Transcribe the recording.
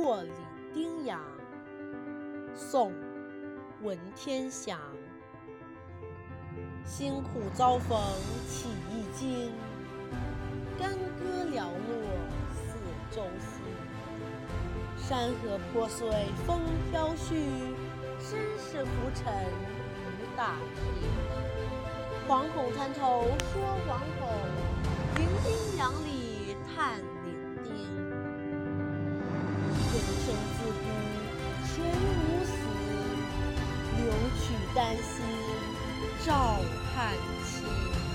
过岭丁洋。宋·文天祥。辛苦遭逢起一经，干戈寥落四周星。山河破碎风飘絮，身世浮沉雨打萍。惶恐滩头说惶恐，赵汉卿。